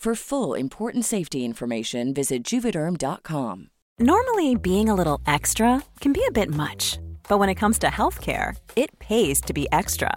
For full important safety information, visit juvederm.com. Normally, being a little extra can be a bit much, but when it comes to healthcare, it pays to be extra.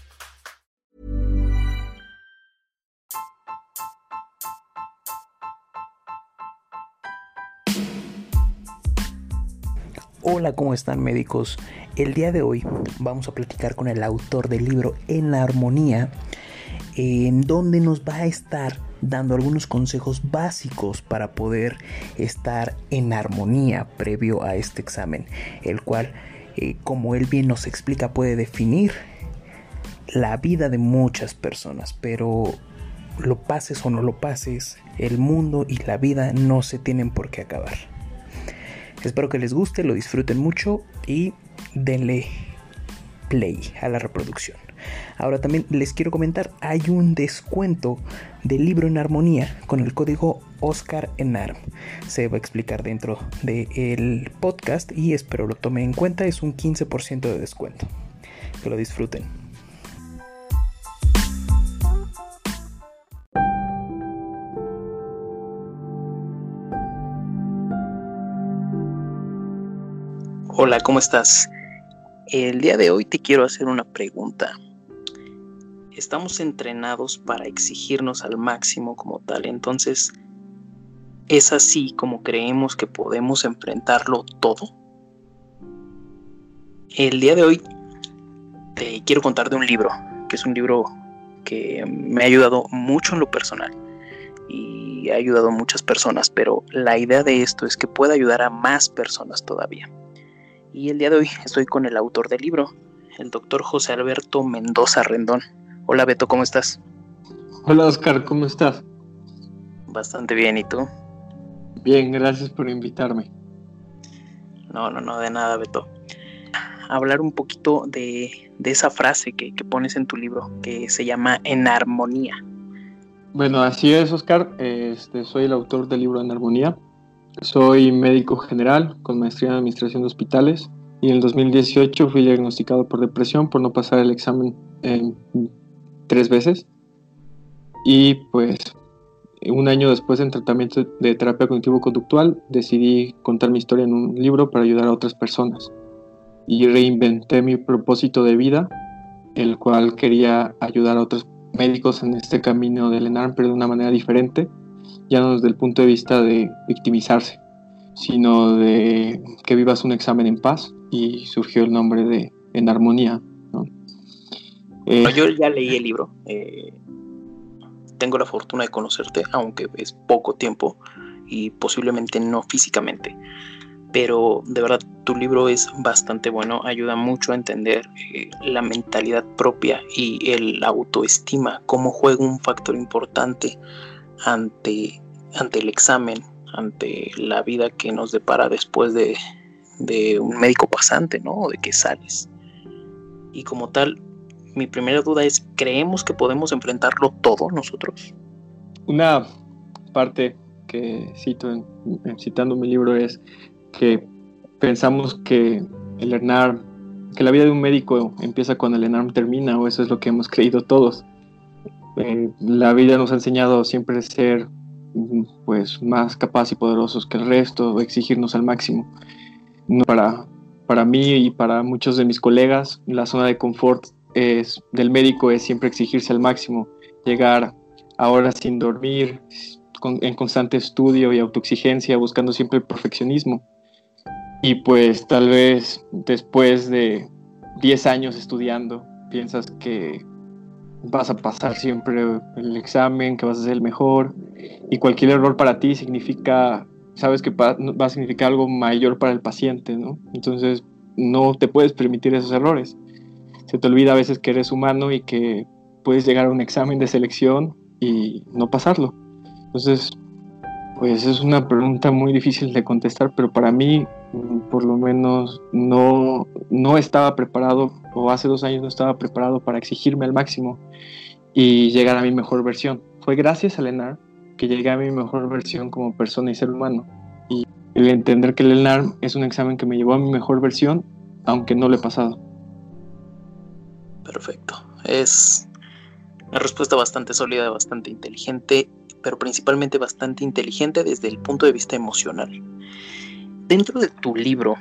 Hola, ¿cómo están médicos? El día de hoy vamos a platicar con el autor del libro En la Armonía, en donde nos va a estar dando algunos consejos básicos para poder estar en armonía previo a este examen, el cual, eh, como él bien nos explica, puede definir la vida de muchas personas, pero lo pases o no lo pases, el mundo y la vida no se tienen por qué acabar. Espero que les guste, lo disfruten mucho y denle play a la reproducción. Ahora también les quiero comentar, hay un descuento del libro en armonía con el código Oscar en ARM. Se va a explicar dentro del podcast y espero lo tome en cuenta, es un 15% de descuento. Que lo disfruten. Hola, ¿cómo estás? El día de hoy te quiero hacer una pregunta. Estamos entrenados para exigirnos al máximo como tal, entonces, ¿es así como creemos que podemos enfrentarlo todo? El día de hoy te quiero contar de un libro, que es un libro que me ha ayudado mucho en lo personal y ha ayudado a muchas personas, pero la idea de esto es que pueda ayudar a más personas todavía. Y el día de hoy estoy con el autor del libro, el doctor José Alberto Mendoza Rendón. Hola Beto, ¿cómo estás? Hola Oscar, ¿cómo estás? Bastante bien, ¿y tú? Bien, gracias por invitarme. No, no, no, de nada, Beto. Hablar un poquito de, esa frase que, que, pones en tu libro, que se llama En Armonía. Bueno, así es, Oscar. Este, soy el autor del libro En Armonía. Soy médico general con maestría en administración de hospitales y en el 2018 fui diagnosticado por depresión por no pasar el examen tres veces. Y pues un año después en tratamiento de terapia cognitivo-conductual decidí contar mi historia en un libro para ayudar a otras personas. Y reinventé mi propósito de vida, el cual quería ayudar a otros médicos en este camino del ENARM, pero de una manera diferente ya no desde el punto de vista de victimizarse, sino de que vivas un examen en paz y surgió el nombre de En Armonía. Eh, yo ya leí el libro, eh, tengo la fortuna de conocerte, aunque es poco tiempo, y posiblemente no físicamente. Pero de verdad tu libro es bastante bueno, ayuda mucho a entender eh, la mentalidad propia y el autoestima, cómo juega un factor importante ante, ante el examen, ante la vida que nos depara después de, de un médico pasante, ¿no? De que sales. Y como tal, mi primera duda es, ¿creemos que podemos enfrentarlo todo nosotros? Una parte que cito citando mi libro es que pensamos que el ENARM, que la vida de un médico empieza cuando el ENARM termina, o eso es lo que hemos creído todos. Eh, la vida nos ha enseñado siempre ser pues más capaz y poderosos que el resto, exigirnos al máximo. para, para mí y para muchos de mis colegas, la zona de confort es, del médico es siempre exigirse al máximo, llegar a horas sin dormir, en constante estudio y autoexigencia, buscando siempre el perfeccionismo. Y pues tal vez después de 10 años estudiando, piensas que vas a pasar siempre el examen, que vas a ser el mejor, y cualquier error para ti significa, sabes que va a significar algo mayor para el paciente, ¿no? Entonces no te puedes permitir esos errores. Se te olvida a veces que eres humano y que puedes llegar a un examen de selección y no pasarlo. Entonces, pues es una pregunta muy difícil de contestar, pero para mí, por lo menos, no, no estaba preparado, o hace dos años no estaba preparado para exigirme al máximo y llegar a mi mejor versión. Fue gracias a Lenar que llegué a mi mejor versión como persona y ser humano. Y el entender que Lenar es un examen que me llevó a mi mejor versión, aunque no lo he pasado. Perfecto. Es una respuesta bastante sólida, bastante inteligente pero principalmente bastante inteligente desde el punto de vista emocional. Dentro de tu libro,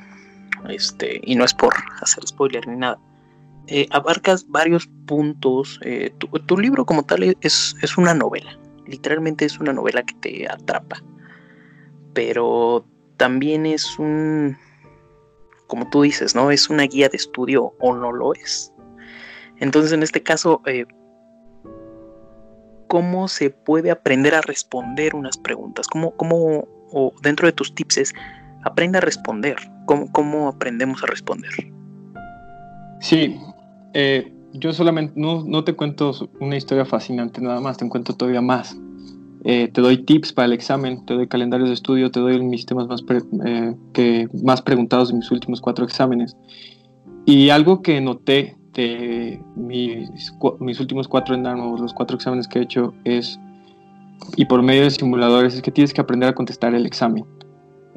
este, y no es por hacer spoiler ni nada, eh, abarcas varios puntos. Eh, tu, libro como tal es, es una novela, literalmente es una novela que te atrapa, pero también es un, como tú dices, ¿no? Es una guía de estudio o no lo es. Entonces, en este caso, eh, cómo se puede aprender a responder unas preguntas, cómo, cómo o dentro de tus tips es, aprende a responder, cómo, cómo aprendemos a responder. Sí, eh, yo solamente no, no, te cuento una historia fascinante nada más, te cuento todavía más. Eh, te doy tips para el examen, te doy calendarios de estudio, te doy mis temas más, eh, que, más preguntados en mis últimos cuatro exámenes. Y algo que noté de mis, mis últimos cuatro enarmos, los cuatro exámenes que he hecho, es, y por medio de simuladores, es que tienes que aprender a contestar el examen.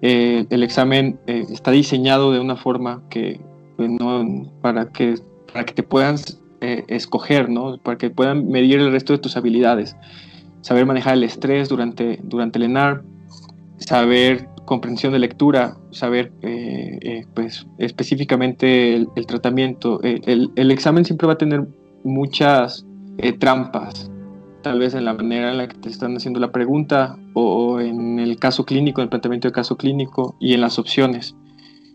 Eh, el examen eh, está diseñado de una forma que, pues, no, para, que, para que te puedan eh, escoger, ¿no? para que puedan medir el resto de tus habilidades. Saber manejar el estrés durante, durante el ENAR, saber comprensión de lectura, saber eh, pues, específicamente el, tratamiento. Eh, el, examen siempre va a tener muchas trampas, tal vez en la manera en la que te están haciendo la pregunta o en el caso clínico, en el planteamiento de caso clínico y en las opciones.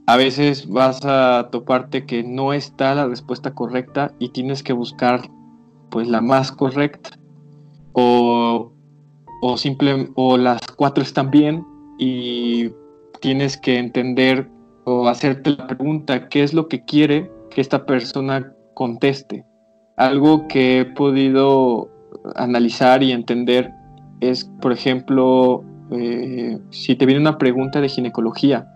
A veces vas a toparte que no está la respuesta correcta y tienes que buscar pues la más correcta o, o, simple, o las cuatro están bien y tienes que entender o hacerte la pregunta, ¿qué es lo que quiere que esta persona conteste? Algo que he podido analizar y entender es, por ejemplo, eh, si te viene una pregunta de ginecología,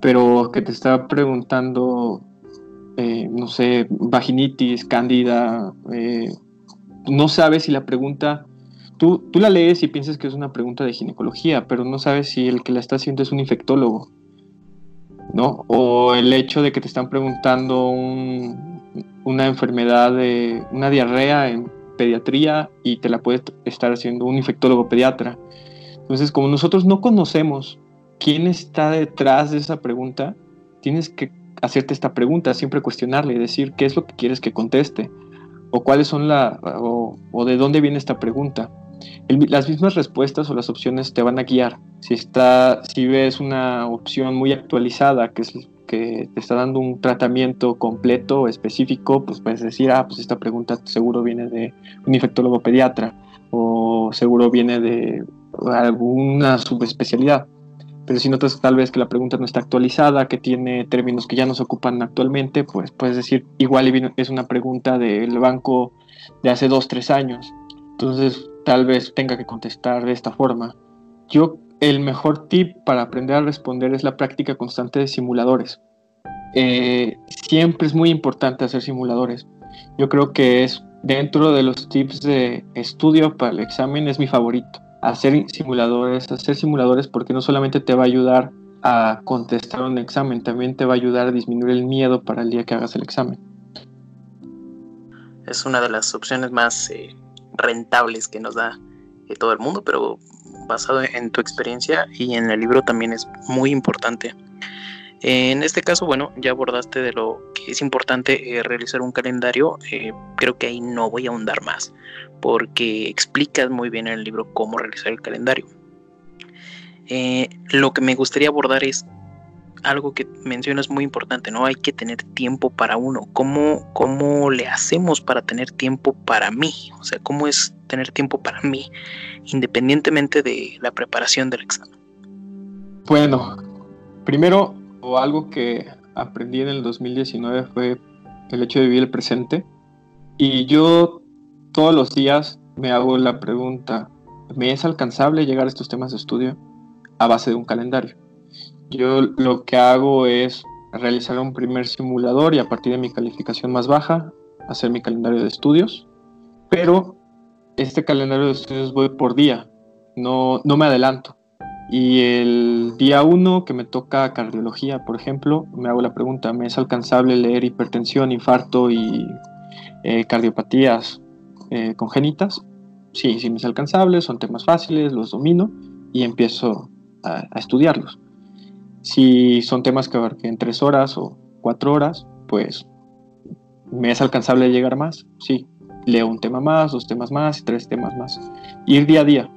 pero que te está preguntando, eh, no sé, vaginitis, cándida, eh, no sabes si la pregunta Tú, la lees y piensas que es una pregunta de ginecología, pero no sabes si el que la está haciendo es un infectólogo, ¿no? O el hecho de que te están preguntando una enfermedad de una diarrea en pediatría y te la puede estar haciendo un infectólogo pediatra. Entonces, como nosotros no conocemos quién está detrás de esa pregunta, tienes que hacerte esta pregunta, siempre cuestionarle y decir qué es lo que quieres que conteste o cuáles son la o, de dónde viene esta pregunta las mismas respuestas o las opciones te van a guiar. Si, está, si ves una opción muy actualizada, que, es, que te está dando un tratamiento completo, específico, pues puedes decir, ah, pues esta pregunta seguro viene de un infectólogo pediatra o seguro viene de alguna subespecialidad. Pero si notas tal vez que la pregunta no está actualizada, que tiene términos que ya no se ocupan actualmente, pues puedes decir, igual es una pregunta del banco de hace dos, tres años. Entonces tal vez tenga que contestar de esta forma. Yo, el mejor tip para aprender a responder es la práctica constante de simuladores. Eh, siempre es muy importante hacer simuladores. Yo creo que es dentro de los tips de estudio para el examen es mi favorito. Hacer simuladores, hacer simuladores porque no solamente te va a ayudar a contestar un examen, también te va a ayudar a disminuir el miedo para el día que hagas el examen. Es una de las opciones más eh, rentables que nos da eh, todo el mundo, pero basado en tu experiencia y en el libro también es muy importante. En este caso, bueno, ya abordaste de lo que es importante eh, realizar un calendario. Eh, creo que ahí no voy a ahondar más, porque explicas muy bien en el libro cómo realizar el calendario. Eh, lo que me gustaría abordar es algo que mencionas muy importante, ¿no? Hay que tener tiempo para uno. ¿Cómo, ¿Cómo le hacemos para tener tiempo para mí? O sea, ¿cómo es tener tiempo para mí, independientemente de la preparación del examen? Bueno, primero o algo que aprendí en el 2019 fue el hecho de vivir el presente. Y yo todos los días me hago la pregunta, ¿me es alcanzable llegar a estos temas de estudio a base de un calendario? Yo lo que hago es realizar un primer simulador y a partir de mi calificación más baja, hacer mi calendario de estudios. Pero este calendario de estudios voy por día, no, no me adelanto. Y el día 1 que me toca cardiología, por ejemplo, me hago la pregunta, ¿me es alcanzable leer hipertensión, infarto y eh, cardiopatías eh, congénitas? Sí, sí me es alcanzable, son temas fáciles, los domino y empiezo a, estudiarlos. Si son temas que abarquen tres horas o cuatro horas, pues me es alcanzable llegar más, sí. Leo un tema más, dos temas más y tres temas más. Ir día a día,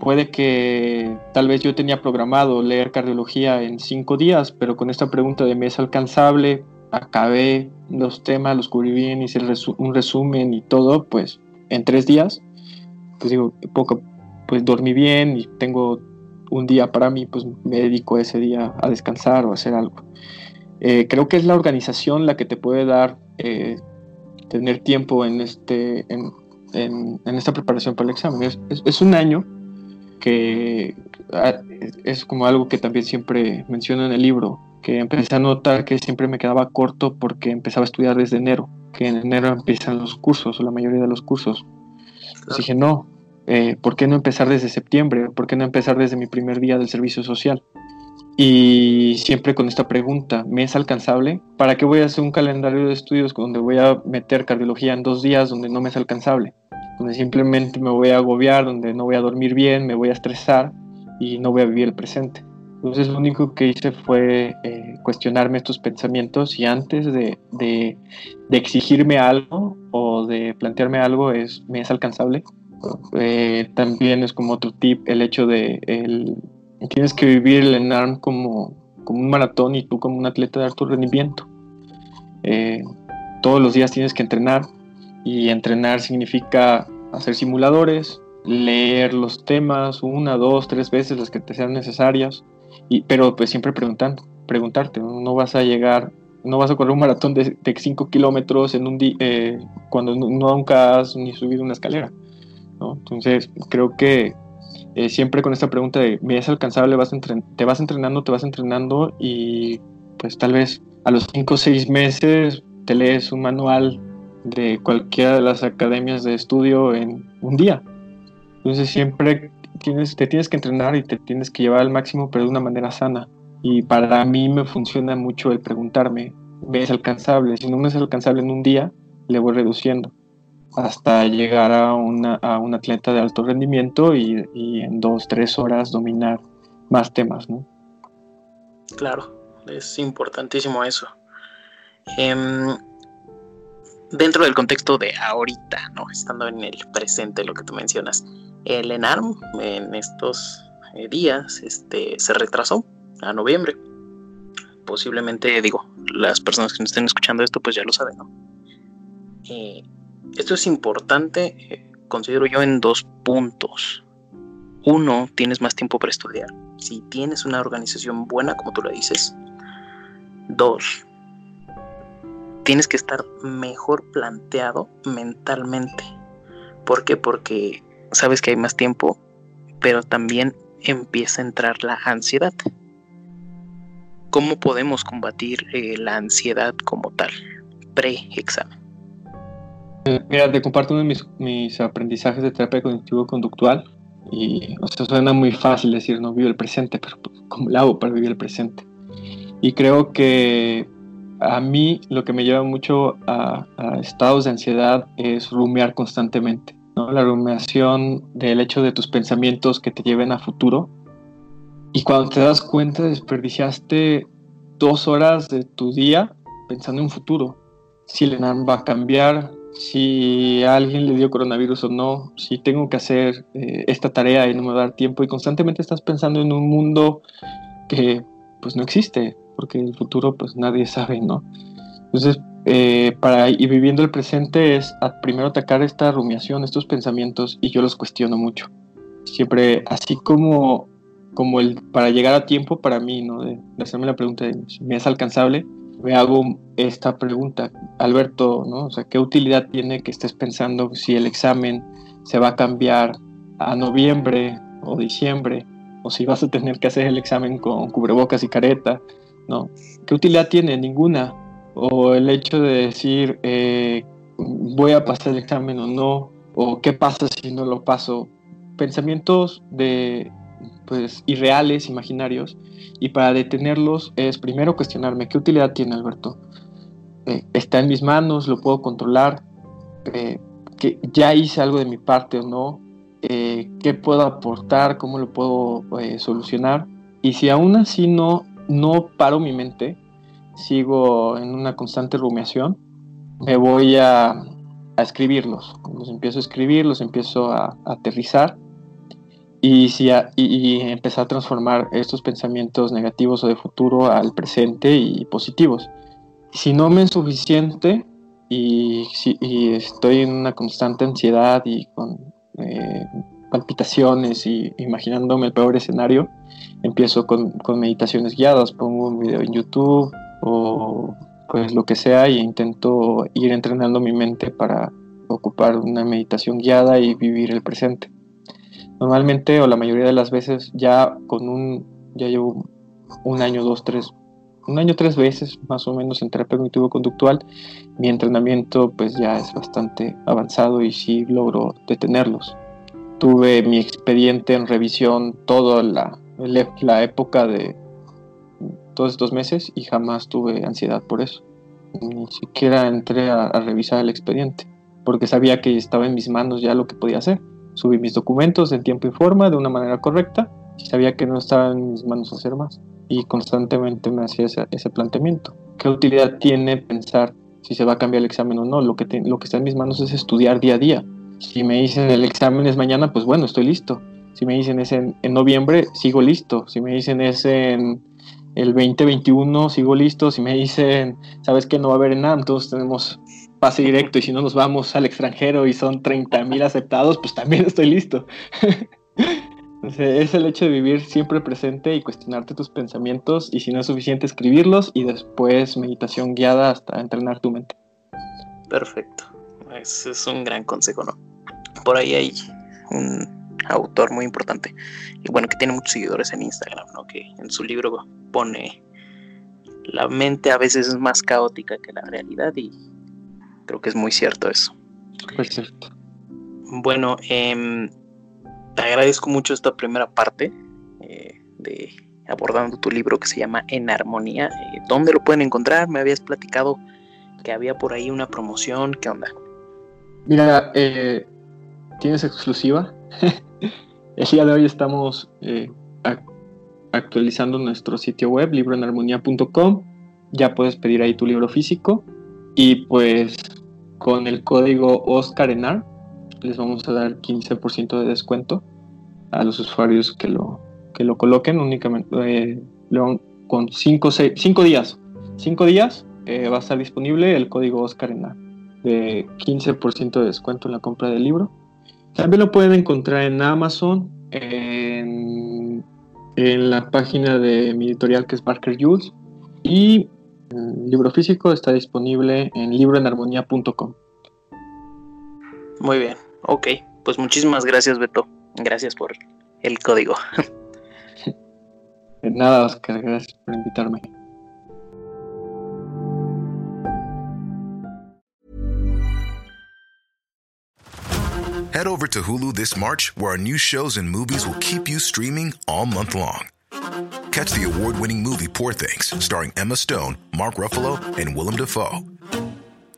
Puede que tal vez yo tenía programado leer cardiología en cinco días, pero con esta pregunta de mes alcanzable, acabé los temas, los cubrí bien, hice un resumen y todo, pues en tres días, pues digo, poco, pues dormí bien y tengo un día para mí, pues me dedico ese día a descansar o a hacer algo. Eh, creo que es la organización la que te puede dar eh, tener tiempo en, este, en, esta preparación para el examen. es un año que ah, es como algo que también siempre menciono en el libro, que empecé a notar que siempre me quedaba corto porque empezaba a estudiar desde enero, que en enero empiezan los cursos o la mayoría de los cursos. Entonces dije, no, eh, ¿por qué no empezar desde septiembre? ¿Por qué no empezar desde mi primer día del servicio social? Y siempre con esta pregunta, ¿me es alcanzable? ¿Para qué voy a hacer un calendario de estudios donde voy a meter cardiología en dos días donde no me es alcanzable? donde simplemente me voy a agobiar, donde no voy a dormir bien, me voy a estresar y no voy a vivir el presente. Entonces lo único que hice fue eh, cuestionarme estos pensamientos y antes de, de, exigirme algo o de plantearme algo es, ¿me es alcanzable? Eh, también es como otro tip el hecho de el, tienes que vivir el ENARM como, como un maratón y tú como un atleta de alto rendimiento. Eh, todos los días tienes que entrenar, y entrenar significa hacer simuladores, leer los temas una, dos, tres veces las que te sean necesarias, y, pero pues siempre preguntando, preguntarte, no, vas a llegar, no vas a correr un maratón de 5 kilómetros en un día eh, cuando nunca has ni subido una escalera. Entonces creo que eh, siempre con esta pregunta de ¿me es alcanzable? Vas te vas entrenando, te vas entrenando y pues tal vez a los 5 o 6 meses te lees un manual de cualquiera de las academias de estudio en un día. Entonces siempre tienes, te tienes que entrenar y te tienes que llevar al máximo, pero de una manera sana. Y para mí me funciona mucho el preguntarme, ¿me es alcanzable? Si no me es alcanzable en un día, le voy reduciendo hasta llegar a, una, a un atleta de alto rendimiento y, y, en dos, tres horas dominar más temas, ¿no? Claro, es importantísimo eso. Em, dentro del contexto de ahorita, ¿no? Estando en el presente, lo que tú mencionas, el ENARM en estos eh, días este, se retrasó a noviembre. Posiblemente, digo, las personas que nos estén escuchando esto, pues ya lo saben, ¿no? Eh, esto es importante, eh, considero yo, en dos puntos. uno, tienes más tiempo para estudiar. Si tienes una organización buena, como tú lo dices. Dos, tienes que estar mejor planteado mentalmente. ¿Por qué? Porque sabes que hay más tiempo, pero también empieza a entrar la ansiedad. ¿Cómo podemos combatir eh, la ansiedad como tal, pre-examen? Eh, mira, te comparto uno de mis, mis aprendizajes de terapia cognitivo-conductual. Y o sea, suena muy fácil decir no vivo el presente, pero pues, ¿cómo lo hago para vivir el presente? Y creo que a mí lo que me lleva mucho a, a estados de ansiedad es rumiar constantemente. ¿no? La rumiación del hecho de tus pensamientos que te lleven a futuro. Y cuando te das cuenta, desperdiciaste dos horas de tu día pensando en futuro. Si Lenan va a cambiar, si a alguien le dio coronavirus o no, si tengo que hacer eh, esta tarea y no me va a dar tiempo y constantemente estás pensando en un mundo que pues no existe, porque el futuro pues nadie sabe, ¿no? Entonces, eh, para ir viviendo el presente es primero atacar esta rumiación, estos pensamientos y yo los cuestiono mucho. Siempre así como, como el para llegar a tiempo para mí, ¿no? De, de hacerme la pregunta de si me es alcanzable, me hago esta pregunta, Alberto, ¿no? O sea, ¿qué utilidad tiene que estés pensando si el examen se va a cambiar a noviembre o diciembre? O si vas a tener que hacer el examen con cubrebocas y careta, ¿no? ¿Qué utilidad tiene? Ninguna. O el hecho de decir, eh, voy a pasar el examen o no, o qué pasa si no lo paso. Pensamientos de, pues, irreales, imaginarios, y para detenerlos es primero cuestionarme qué utilidad tiene Alberto. Eh, está en mis manos, lo puedo controlar, eh, que ya hice algo de mi parte o no, eh, qué puedo aportar, cómo lo puedo solucionar. Y si aún así no, no paro mi mente, sigo en una constante rumiación, me voy a, a escribirlos. Los empiezo a escribir, los empiezo a, a aterrizar y, si y, empezar a transformar estos pensamientos negativos o de futuro al presente y positivos. Si no me es suficiente y, si, estoy en una constante ansiedad y con eh, palpitaciones y imaginándome el peor escenario, empiezo con, con, meditaciones guiadas, pongo un video en YouTube o pues lo que sea y intento ir entrenando mi mente para ocupar una meditación guiada y vivir el presente. Normalmente o la mayoría de las veces ya con un, ya llevo un año, dos, tres, un año, tres veces más o menos en terapia cognitivo-conductual. Mi entrenamiento pues ya es bastante avanzado y sí logro detenerlos. Tuve mi expediente en revisión toda la, la época de todos estos meses y jamás tuve ansiedad por eso. Ni siquiera entré a revisar el expediente porque sabía que estaba en mis manos ya lo que podía hacer subí mis documentos en tiempo y forma de una manera correcta sabía que no estaba en mis manos hacer más. Y constantemente me hacía ese, planteamiento. ¿Qué utilidad tiene pensar si se va a cambiar el examen o no? Lo que, está en mis manos es estudiar día a día. Si me dicen el examen es mañana, pues bueno, estoy listo. Si me dicen es en, noviembre, sigo listo. Si me dicen es en el 2021, sigo listo. Si me dicen, sabes que no va a haber nada, entonces tenemos pase directo y si no nos vamos al extranjero y son 30 mil aceptados, pues también estoy listo. es el hecho de vivir siempre presente y cuestionarte tus pensamientos y si no es suficiente escribirlos y después meditación guiada hasta entrenar tu mente. Perfecto. Ese es un gran consejo, ¿no? Por ahí hay un autor muy importante y bueno, que tiene muchos seguidores en Instagram, ¿no? Que en su libro pone la mente a veces es más caótica que la realidad y Creo que es muy cierto eso. Es cierto. Bueno, eh, te agradezco mucho esta primera parte eh, de abordando tu libro que se llama En Armonía. Eh, ¿Dónde lo pueden encontrar? Me habías platicado que había por ahí una promoción. ¿Qué onda? Mira, eh, tienes exclusiva. El día de hoy estamos actualizando nuestro sitio web, libroenarmonía.com. Ya puedes pedir ahí tu libro físico. Y pues con el código OSCARENAR les vamos a dar 15% de descuento a los usuarios que lo, que lo coloquen únicamente eh, con 5 días. 5 días eh, va a estar disponible el código OSCARENAR de 15% de descuento en la compra del libro. También lo pueden encontrar en Amazon en, en la página de mi editorial que es Barker Jules y el libro físico está disponible en libroenarmonía.com. Muy bien, ok. Pues muchísimas gracias, Beto. Gracias por el código. Nada, Oscar, gracias por invitarme. Head over to Hulu this March, where our new shows and movies will keep you streaming all month long. Catch the award winning movie Poor Things, starring Emma Stone, Mark Ruffalo, and Willem Dafoe.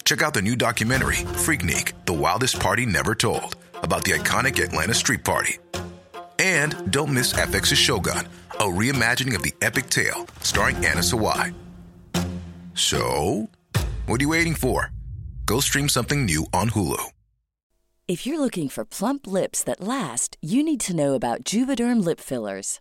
Check out the new documentary, Freaknik The Wildest Party Never Told, about the iconic Atlanta Street Party. And don't miss FX's Shogun, a reimagining of the epic tale, starring Anna Sawai. So, what are you waiting for? Go stream something new on Hulu. If you're looking for plump lips that last, you need to know about Juvederm lip fillers.